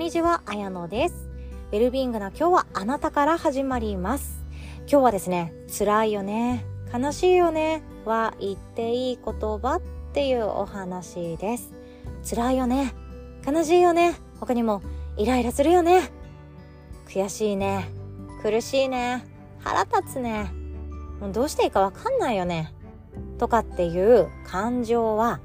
にちは、あやのです。ウェルビーイングな今日はあなたから始まります。今日はですね、辛いよね、悲しいよねは言っていい言葉っていうお話です。辛いよね、悲しいよね、他にもイライラするよね、悔しいね、苦しいね、腹立つね、もうどうしていいかわかんないよね、とかっていう感情は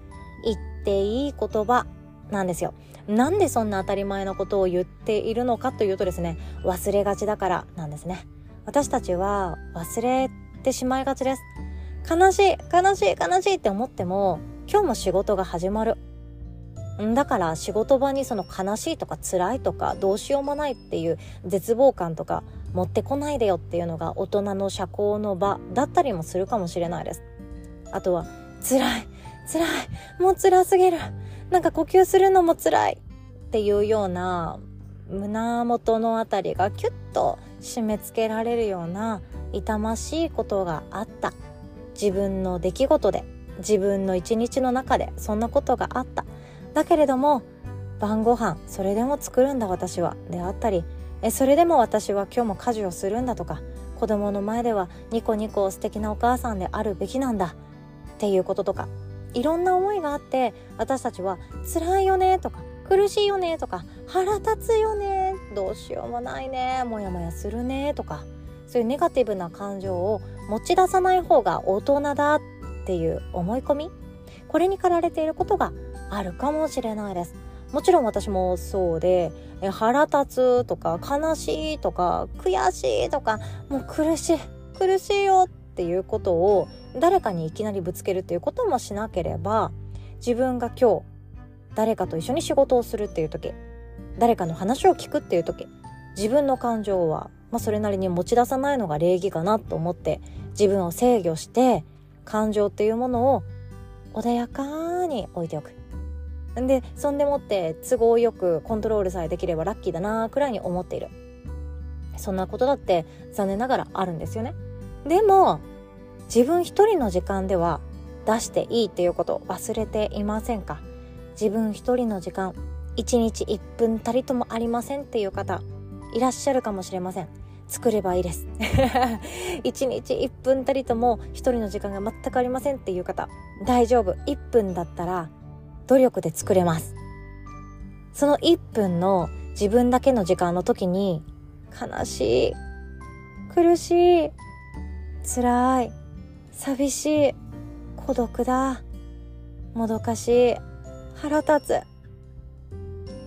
言っていい言葉なんですよ。なんでそんな当たり前のことを言っているのかというとですね、忘れがちだからなんですね。私たちは忘れてしまいがちです。悲しい、悲しい、悲しいって思っても、今日も仕事が始まる。だから仕事場にその悲しいとか辛いとかどうしようもないっていう絶望感とか持ってこないでよっていうのが大人の社交の場だったりもするかもしれないです。あとは辛い、辛い、もう辛すぎる。なんか呼吸するのも辛いっていうような胸元のあたりがキュッと締め付けられるような痛ましいことがあった。自分の出来事で自分の一日の中でそんなことがあった。だけれども晩ご飯それでも作るんだ私はであったりえそれでも私は今日も家事をするんだとか子供の前ではニコニコ素敵なお母さんであるべきなんだっていうこととかいろんな思いがあって私たちは辛いよねとか苦しいよねとか腹立つよねどうしようもないねモヤモヤするねとかそういうネガティブな感情を持ち出さない方が大人だっていう思い込みこれに駆られていることがあるかもしれないです。もちろん私もそうでえ腹立つとか悲しいとか悔しいとかもう苦しい苦しいよっていうことを誰かにいきなりぶつけるっていうこともしなければ自分が今日誰かと一緒に仕事をするっていう時誰かの話を聞くっていう時自分の感情は、まあ、それなりに持ち出さないのが礼儀かなと思って自分を制御して感情っていうものを穏やかに置いておく。でそんでもって都合よくコントロールさえできればラッキーだなくらいに思っているそんなことだって残念ながらあるんですよねでも自分一人の時間では出していいっていうこと忘れていませんか？自分一人の時間一日1分たりともありませんっていう方いらっしゃるかもしれません。作ればいいです。一日1分たりとも一人の時間が全くありませんっていう方大丈夫。1分だったら努力で作れます。その1分の自分だけの時間の時に悲しい苦しい辛い寂しい孤独だもどかしい腹立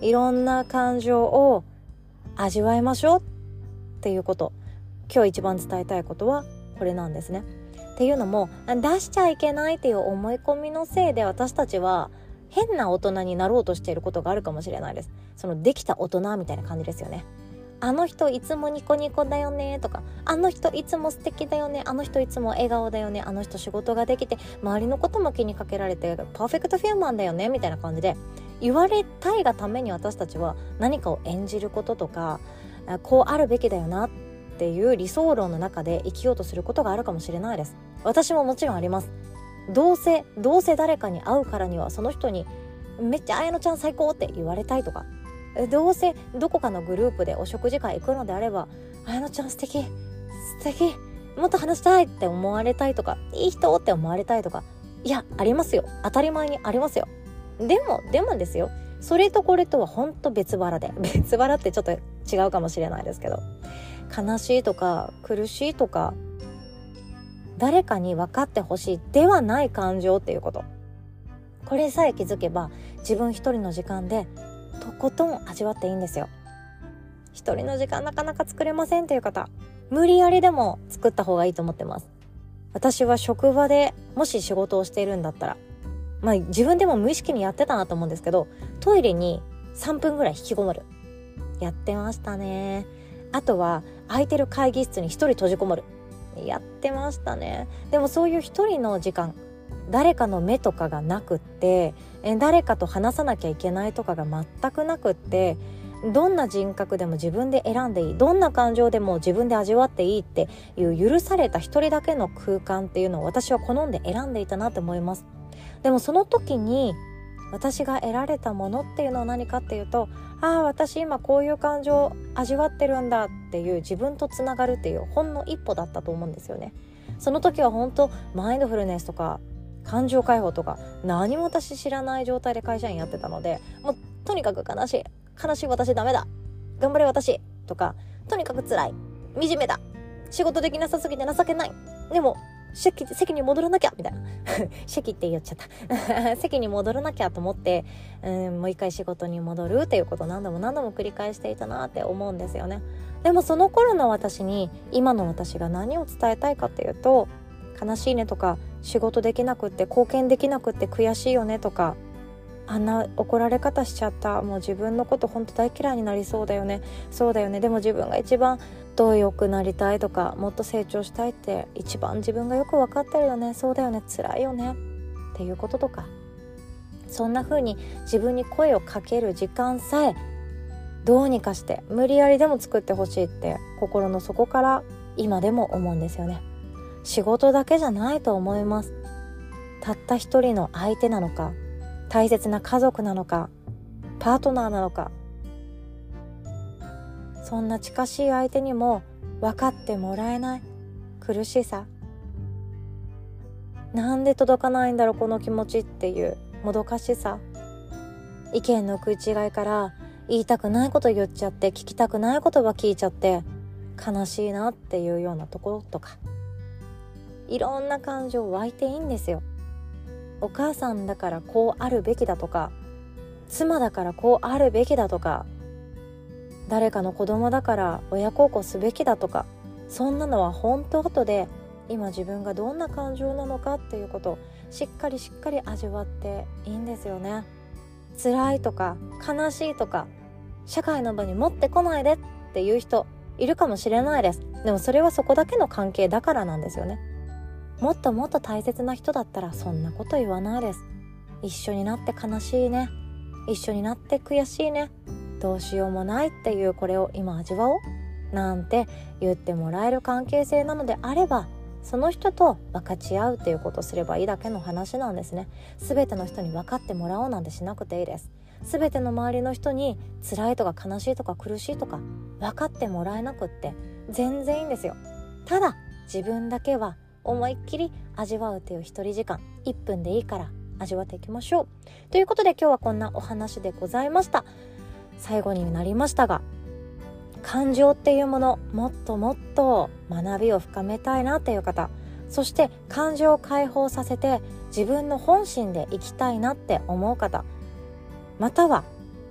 ついろんな感情を味わいましょうっていうこと今日一番伝えたいことはこれなんですね。っていうのも出しちゃいけないっていう思い込みのせいで私たちは変な大人になろうとしていることがあるかもしれないです。そのできた大人みたいな感じですよね。あの人いつもニコニコだよねとか、あの人いつも素敵だよね、あの人いつも笑顔だよね、あの人仕事ができて、周りのことも気にかけられて、パーフェクトフィアマンだよね、みたいな感じで、言われたいがために私たちは何かを演じることとか、こうあるべきだよなっていう理想論の中で生きようとすることがあるかもしれないです。私ももちろんあります。どうせ、どうせ誰かに会うからにはその人に、めっちゃ綾乃ちゃん最高って言われたいとか、どうせどこかのグループでお食事会行くのであれば「あのちゃん素敵素敵もっと話したい」って思われたいとか「いい人」って思われたいとかいやありますよ。当たり前にありますよ。でもでもですよ。それとこれとはほんと別腹で。別腹ってちょっと違うかもしれないですけど。悲しいとか苦しいとか誰かに分かってほしいではない感情っていうこと。これさえ気づけば自分一人の時間でとことん味わっていいんですよ。一人の時間なかなか作れませんという方無理やりでも作った方がいいと思ってます。私は職場でもし仕事をしているんだったらまあ自分でも無意識にやってたなと思うんですけどトイレに3分ぐらい引きこもる。やってましたね。あとは空いてる会議室に一人閉じこもる。やってましたね。でもそういう一人の時間誰かの目とかがなくって誰かと話さなきゃいけないとかが全くなくってどんな人格でも自分で選んでいいどんな感情でも自分で味わっていいっていう許された一人だけの空間っていうのを私は好んで選んでいたなと思います。でもその時に私が得られたものっていうのは何かっていうとああ私今こういう感情を味わってるんだっていう自分とつながるっていうほんの一歩だったと思うんですよね。その時は本当マインドフルネスとか感情解放とか何も私知らない状態で会社員やってたのでもうとにかく悲しい。悲しい私ダメだ。頑張れ私。とかとにかく辛い。惨めだ。仕事できなさすぎて情けない。でも席席に戻らなきゃ。みたいな。席って言っちゃった。席に戻らなきゃと思ってうんもう一回仕事に戻るっていうことを何度も何度も繰り返していたなって思うんですよね。でもその頃の私に今の私が何を伝えたいかっていうと悲しいねとか仕事できなくって貢献できなくって悔しいよねとかあんな怒られ方しちゃった。もう自分のことほんと大嫌いになりそうだよね。そうだよね。でも自分が一番どう良くなりたいとかもっと成長したいって一番自分がよく分かってるよね。そうだよね。辛いよね。っていうこととか。そんな風に自分に声をかける時間さえどうにかして無理やりでも作ってほしいって心の底から今でも思うんですよね。仕事だけじゃないと思います。たった一人の相手なのか大切な家族なのかパートナーなのか。そんな近しい相手にも分かってもらえない苦しさ。なんで届かないんだろうこの気持ちっていうもどかしさ。意見の食い違いから言いたくないこと言っちゃって聞きたくない言葉聞いちゃって悲しいなっていうようなところとか。いろんな感情湧いていいんですよ。お母さんだからこうあるべきだとか妻だからこうあるべきだとか誰かの子供だから親孝行すべきだとかそんなのは本当後で今自分がどんな感情なのかっていうことをしっかりしっかり味わっていいんですよね。辛いとか悲しいとか社会の場に持ってこないでっていう人いるかもしれないです。でもそれはそこだけの関係だからなんですよね。もっともっと大切な人だったらそんなこと言わないです。一緒になって悲しいね。一緒になって悔しいね。どうしようもないっていうこれを今味わおう。なんて言ってもらえる関係性なのであればその人と分かち合うっていうことをすればいいだけの話なんですね。全ての人に分かってもらおうなんてしなくていいです。全ての周りの人に辛いとか悲しいとか苦しいとか分かってもらえなくって全然いいんですよ。ただ自分だけは思いっきり味わうっていう一人時間。1分でいいから味わっていきましょう。ということで今日はこんなお話でございました。最後になりましたが感情っていうものもっともっと学びを深めたいなっていう方そして感情を解放させて自分の本心で生きたいなって思う方または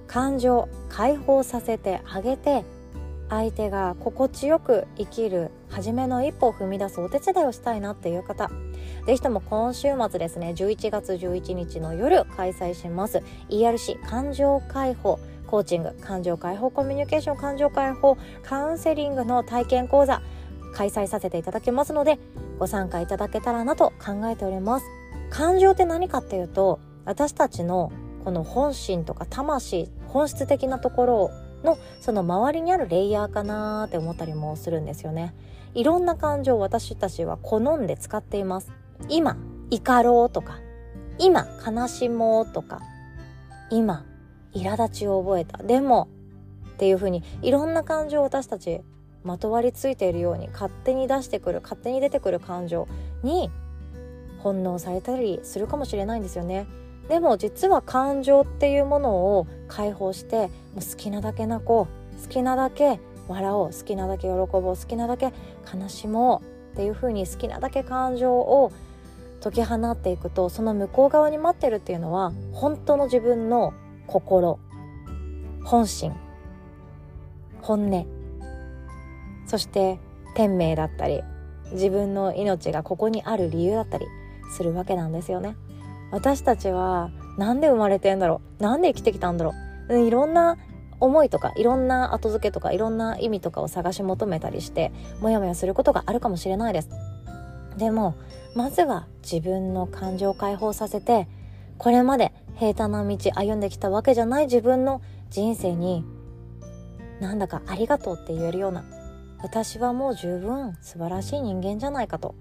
感情を解放させてあげて相手が心地よく生きる初めの一歩を踏み出すお手伝いをしたいなっていう方ぜひとも今週末ですね11月11日の夜開催します ERC 感情解放コーチング感情解放コミュニケーション感情解放カウンセリングの体験講座開催させていただきますのでご参加いただけたらなと考えております。感情って何かっていうと私たちのこの本心とか魂本質的なところをのその周りにあるレイヤーかなって思ったりもするんですよね。いろんな感情を私たちは好んで使っています。今怒ろうとか今悲しもうとか今苛立ちを覚えた。でもっていう風にいろんな感情を私たちまとわりついているように勝手に出してくる勝手に出てくる感情に翻弄されたりするかもしれないんですよね。でも実は感情っていうものを解放してもう好きなだけ泣こう好きなだけ笑おう好きなだけ喜ぼう好きなだけ悲しもうっていう風に好きなだけ感情を解き放っていくとその向こう側に待ってるっていうのは本当の自分の心本心本音そして天命だったり自分の命がここにある理由だったりするわけなんですよね。私たちはなんで生まれてんだろう？なんで生きてきたんだろう？いろんな思いとかいろんな後付けとかいろんな意味とかを探し求めたりしてモヤモヤすることがあるかもしれないです。でもまずは自分の感情を解放させてこれまで平坦な道歩んできたわけじゃない自分の人生になんだかありがとうって言えるような私はもう十分素晴らしい人間じゃないかと。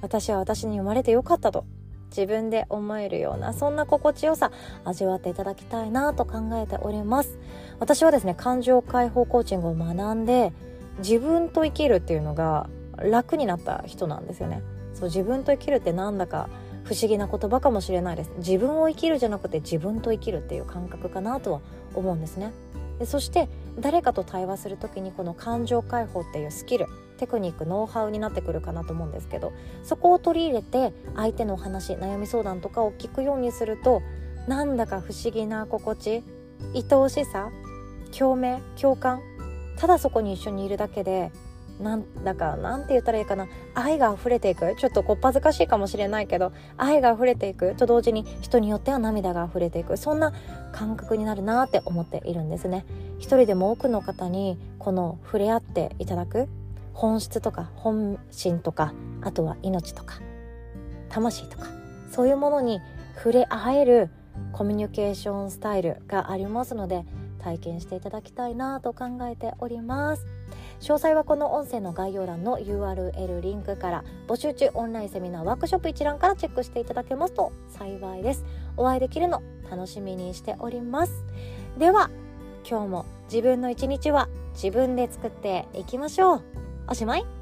私は私に生まれてよかったと。自分で思えるようなそんな心地よさ味わっていただきたいなと考えております。私はですね感情解放コーチングを学んで自分と生きるっていうのが楽になった人なんですよね。そう自分と生きるってなんだか不思議な言葉かもしれないです。自分を生きるじゃなくて自分と生きるっていう感覚かなとは思うんですね。でそして誰かと対話する時にこの感情解放っていうスキルテクニックノウハウになってくるかなと思うんですけどそこを取り入れて相手のお話悩み相談とかを聞くようにするとなんだか不思議な心地愛おしさ共鳴共感ただそこに一緒にいるだけでなんだかなんて言ったらいいかな愛が溢れていく。ちょっとこっぱずかしいかもしれないけど愛が溢れていく。と同時に人によっては涙が溢れていく。そんな感覚になるなって思っているんですね。一人でも多くの方にこの触れ合っていただく。本質とか本心とかあとは命とか魂とかそういうものに触れ合えるコミュニケーションスタイルがありますので体験していただきたいなと考えております。詳細はこの音声の概要欄の URL リンクから募集中オンラインセミナーワークショップ一覧からチェックしていただけますと幸いです。お会いできるの楽しみにしております。では今日も自分の一日は自分で作っていきましょう。おしまい。